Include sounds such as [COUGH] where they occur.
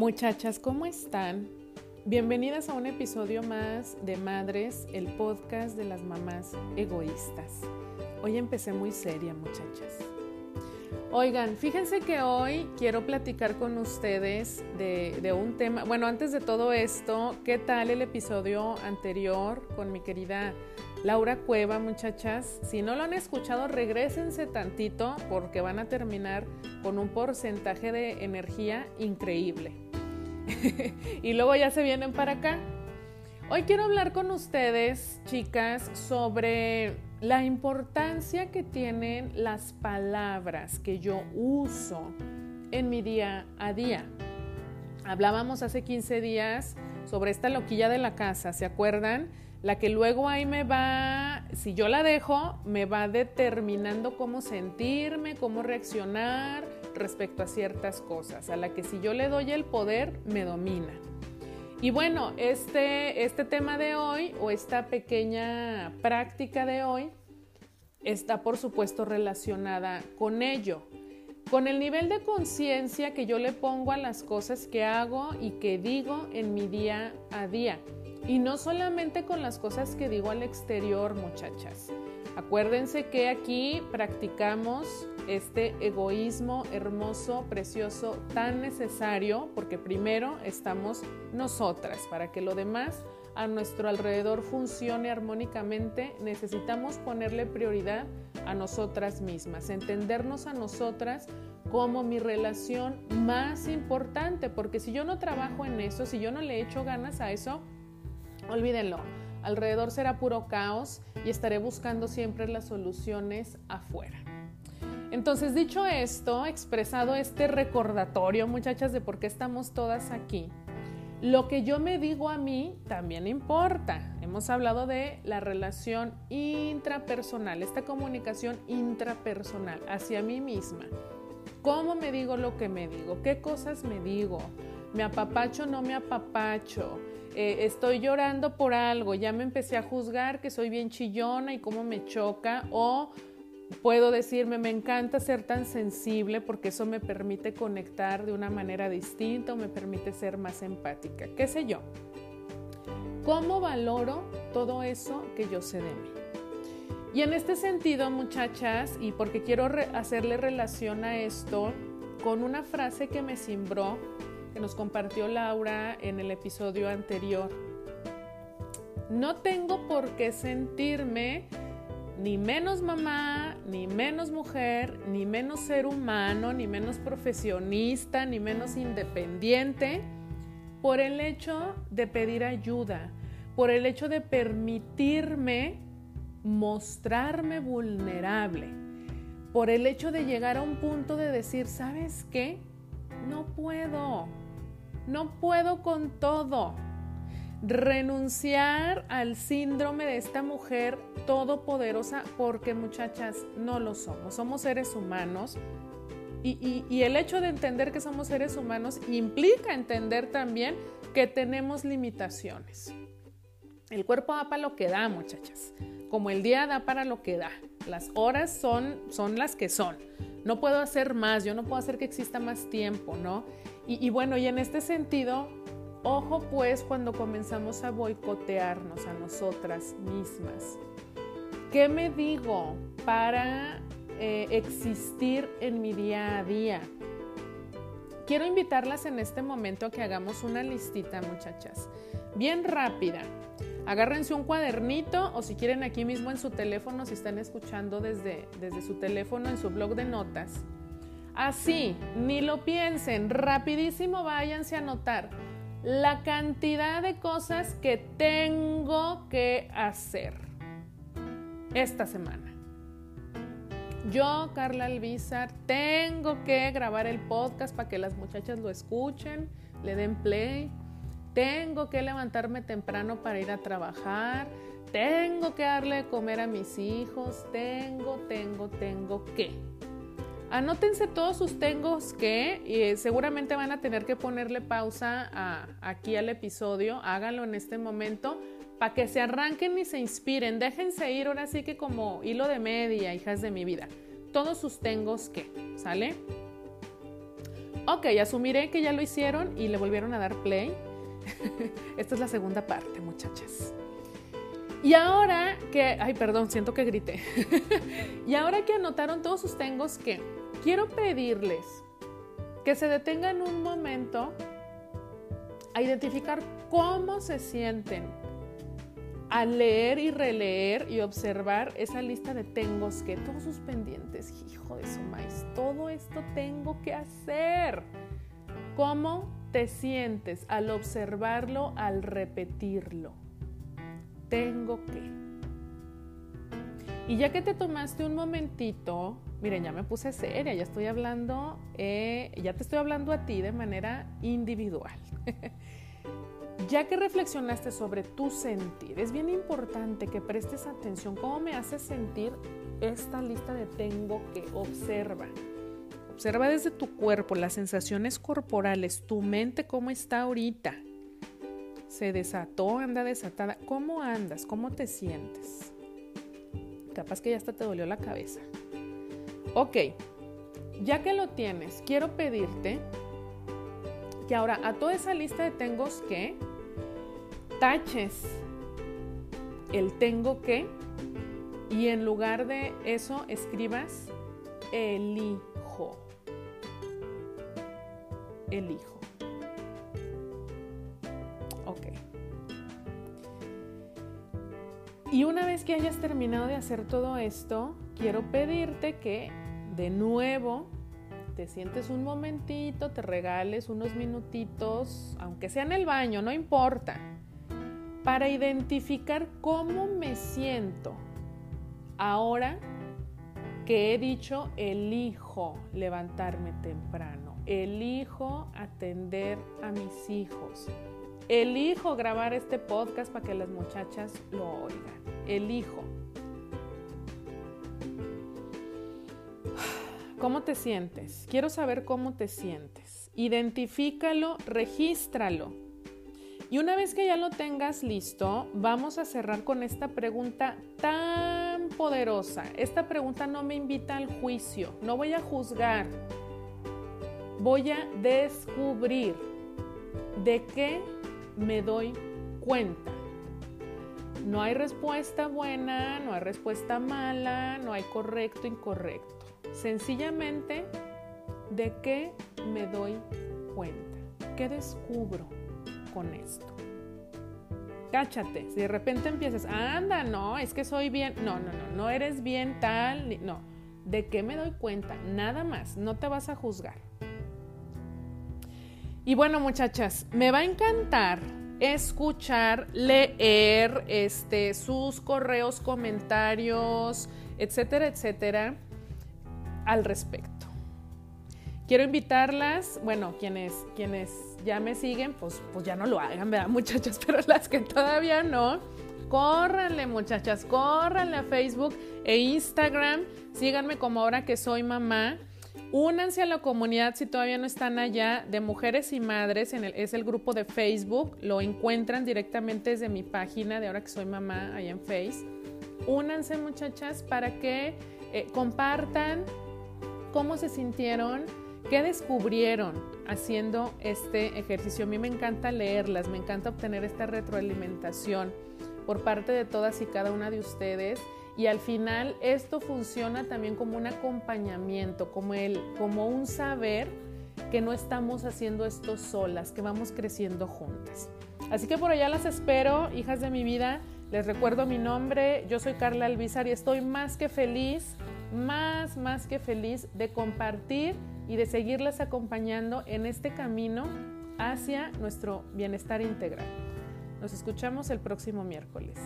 Muchachas, ¿cómo están? Bienvenidas a un episodio más de Madres, el podcast de las mamás egoístas. Hoy empecé muy seria, muchachas. Oigan, fíjense que hoy quiero platicar con ustedes de, un tema. Bueno, antes de todo esto, ¿qué tal el episodio anterior con mi querida Laura Cueva, muchachas? Si no lo han escuchado, regresense tantito porque van a terminar con un porcentaje de energía increíble. [LAUGHS] y luego ya se vienen para acá. Hoy quiero hablar con ustedes, chicas, sobre la importancia que tienen las palabras que yo uso en mi día a día. Hablábamos hace 15 días sobre esta loquilla de la casa, ¿se acuerdan? La que luego ahí me va, si yo la dejo, me va determinando cómo sentirme, cómo reaccionar, respecto a ciertas cosas, a la que si yo le doy el poder, me domina. Y bueno, este, este tema de hoy o esta pequeña práctica de hoy está por supuesto relacionada con ello, con el nivel de conciencia que yo le pongo a las cosas que hago y que digo en mi día a día. Y no solamente con las cosas que digo al exterior, muchachas. Acuérdense que aquí practicamos este egoísmo hermoso, precioso, tan necesario, porque primero estamos nosotras, para que lo demás a nuestro alrededor funcione armónicamente, necesitamos ponerle prioridad a nosotras mismas, entendernos a nosotras como mi relación más importante, porque si yo no trabajo en eso, si yo no le echo ganas a eso, olvídenlo, alrededor será puro caos y estaré buscando siempre las soluciones afuera. Entonces, dicho esto, expresado este recordatorio, muchachas, de por qué estamos todas aquí, lo que yo me digo a mí también importa. Hemos hablado de la relación intrapersonal, esta comunicación intrapersonal hacia mí misma. ¿Cómo me digo lo que me digo? ¿Qué cosas me digo? ¿Me apapacho o no me apapacho? Eh, estoy llorando por algo, ya me empecé a juzgar que soy bien chillona y cómo me choca o Puedo decirme, me encanta ser tan sensible porque eso me permite conectar de una manera distinta o me permite ser más empática, qué sé yo. ¿Cómo valoro todo eso que yo sé de mí? Y en este sentido, muchachas, y porque quiero hacerle relación a esto con una frase que me cimbró, que nos compartió Laura en el episodio anterior. No tengo por qué sentirme ni menos mamá, ni menos mujer, ni menos ser humano, ni menos profesionista, ni menos independiente, por el hecho de pedir ayuda, por el hecho de permitirme mostrarme vulnerable, por el hecho de llegar a un punto de decir, ¿sabes qué? No puedo, no puedo con todo renunciar al síndrome de esta mujer todopoderosa, porque muchachas, no lo somos, somos seres humanos. Y, el hecho de entender que somos seres humanos implica entender también que tenemos limitaciones. El cuerpo da para lo que da, muchachas. Como el día da para lo que da. Las horas son, son las que son. No puedo hacer más, yo no puedo hacer que exista más tiempo, ¿no? y bueno, y en este sentido, Ojo pues cuando comenzamos a boicotearnos a nosotras mismas. ¿Qué me digo para eh, existir en mi día a día? Quiero invitarlas en este momento a que hagamos una listita, muchachas, bien rápida. Agárrense un cuadernito o si quieren aquí mismo en su teléfono, si están escuchando desde, desde su teléfono en su blog de notas. Así, ni lo piensen, rapidísimo váyanse a anotar la cantidad de cosas que tengo que hacer esta semana. Yo, Carla Alvizar, tengo que grabar el podcast para que las muchachas lo escuchen, le den play. Tengo que levantarme temprano para ir a trabajar. Tengo que darle de comer a mis hijos. Tengo, tengo, tengo que. Anótense todos sus tengos que y seguramente van a tener que ponerle pausa aquí al episodio. Háganlo en este momento para que se arranquen y se inspiren. Déjense ir ahora sí que como hilo de media, hijas de mi vida. Todos sus tengos que, ¿sale? Ok, asumiré que ya lo hicieron y le volvieron a dar play. [LAUGHS] Esta es la segunda parte, muchachas. Y ahora que, ay, perdón, siento que grité. [LAUGHS] y ahora que anotaron todos sus tengos, que quiero pedirles que se detengan un momento a identificar cómo se sienten al leer y releer y observar esa lista de tengos que todos sus pendientes, hijo de su maíz, todo esto tengo que hacer. ¿Cómo te sientes al observarlo, al repetirlo? Tengo que. Y ya que te tomaste un momentito, miren, ya me puse seria, ya estoy hablando, eh, ya te estoy hablando a ti de manera individual. [LAUGHS] Ya que reflexionaste sobre tu sentir, es bien importante que prestes atención cómo me hace sentir esta lista de tengo que observa. Observa desde tu cuerpo las sensaciones corporales, tu mente cómo está ahorita. Se desató, anda desatada. ¿Cómo andas? ¿Cómo te sientes? Capaz que ya hasta te dolió la cabeza. Ok, ya que lo tienes, quiero pedirte que ahora a toda esa lista de tengos que taches el tengo que y en lugar de eso escribas elijo. Elijo. Ok. Y una vez que hayas terminado de hacer todo esto, quiero pedirte que de nuevo te sientes un momentito, te regales unos minutitos, aunque sea en el baño, no importa para identificar cómo me siento ahora que he dicho elijo levantarme temprano, elijo atender a mis hijos, elijo grabar este podcast para que las muchachas lo oigan, elijo. ¿Cómo te sientes? Quiero saber cómo te sientes. Identifícalo, regístralo y una vez que ya lo tengas listo, vamos a cerrar con esta pregunta tan poderosa. Esta pregunta no me invita al juicio, no voy a juzgar, voy a descubrir de qué me doy cuenta. No hay respuesta buena, no hay respuesta mala, no hay correcto, incorrecto. Sencillamente, ¿de qué me doy cuenta? ¿Qué descubro? con esto. Cáchate, si de repente empiezas, anda, no, es que soy bien, no, no, no, no eres bien tal, no, ¿de qué me doy cuenta? Nada más, no te vas a juzgar. Y bueno, muchachas, me va a encantar escuchar, leer este, sus correos, comentarios, etcétera, etcétera, al respecto. Quiero invitarlas, bueno, quienes, quienes ya me siguen, pues, pues ya no lo hagan, ¿verdad, muchachas? [LAUGHS] Pero las que todavía no, córranle, muchachas, córranle a Facebook e Instagram. Síganme como ahora que soy mamá. Únanse a la comunidad si todavía no están allá de mujeres y madres, en el, es el grupo de Facebook, lo encuentran directamente desde mi página de ahora que soy mamá allá en Face. Únanse muchachas para que eh, compartan cómo se sintieron, ¿Qué descubrieron haciendo este ejercicio? A mí me encanta leerlas, me encanta obtener esta retroalimentación por parte de todas y cada una de ustedes y al final esto funciona también como un acompañamiento, como, el, como un saber que no estamos haciendo esto solas, que vamos creciendo juntas. Así que por allá las espero, hijas de mi vida. Les recuerdo mi nombre, yo soy Carla Alvizar y estoy más que feliz, más, más que feliz de compartir y de seguirlas acompañando en este camino hacia nuestro bienestar integral. Nos escuchamos el próximo miércoles.